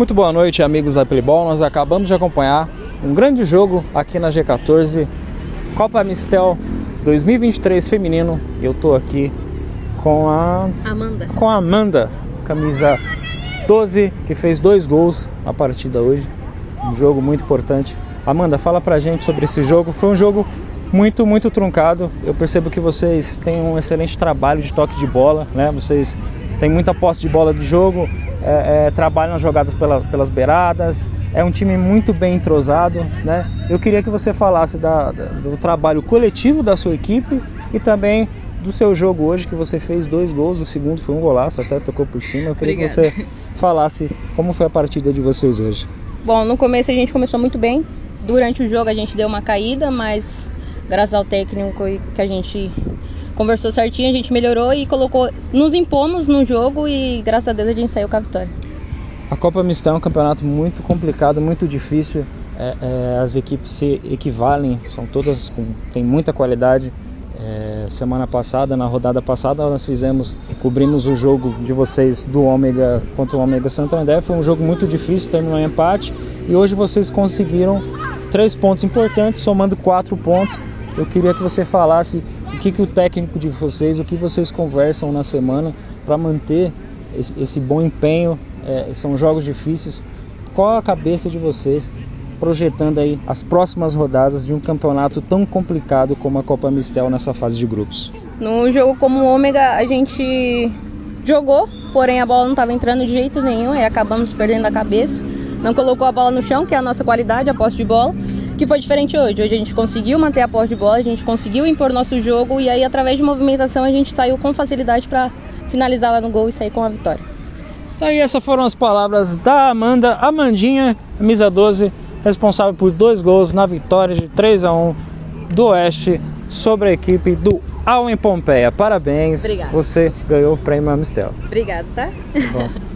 Muito boa noite, amigos da Playball. Nós acabamos de acompanhar um grande jogo aqui na G14, Copa Mistel 2023 feminino. Eu tô aqui com a Amanda. com a Amanda, camisa 12, que fez dois gols na partida hoje. Um jogo muito importante. Amanda, fala pra gente sobre esse jogo. Foi um jogo muito, muito truncado. Eu percebo que vocês têm um excelente trabalho de toque de bola, né? Vocês têm muita posse de bola de jogo, é, é, trabalham as jogadas pela, pelas beiradas. É um time muito bem entrosado, né? Eu queria que você falasse da, da, do trabalho coletivo da sua equipe e também do seu jogo hoje, que você fez dois gols, o segundo foi um golaço, até tocou por cima. Eu queria Obrigada. que você falasse como foi a partida de vocês hoje. Bom, no começo a gente começou muito bem. Durante o jogo a gente deu uma caída, mas graças ao técnico que a gente conversou certinho, a gente melhorou e colocou, nos impomos no jogo e graças a Deus a gente saiu com a vitória. A Copa Mista é um campeonato muito complicado, muito difícil. É, é, as equipes se equivalem, são todas com, têm muita qualidade. É, semana passada, na rodada passada, nós fizemos, cobrimos o jogo de vocês do Ômega contra o Ômega Santander. Foi um jogo muito difícil, terminou em empate. E hoje vocês conseguiram três pontos importantes, somando quatro pontos. Eu queria que você falasse o que, que o técnico de vocês, o que vocês conversam na semana para manter esse, esse, bom empenho. É, são jogos difíceis. Qual a cabeça de vocês projetando aí as próximas rodadas de um campeonato tão complicado como a Copa Mistel nessa fase de grupos? No jogo como Ômega a gente jogou, porém a bola não estava entrando de jeito nenhum e acabamos perdendo a cabeça. Não colocou a bola no chão, que é a nossa qualidade, a posse de bola que foi diferente hoje. Hoje a gente conseguiu manter a posse de bola, a gente conseguiu impor nosso jogo e aí através de movimentação a gente saiu com facilidade para finalizar lá no gol e sair com a vitória. Então, e essas foram as palavras da Amanda, Amandinha, camisa 12, responsável por dois gols na vitória de 3 a 1 do Oeste sobre a equipe do Al em Pompeia. Parabéns, Obrigada. você ganhou o prêmio Amistel. Obrigada, tá? Bom.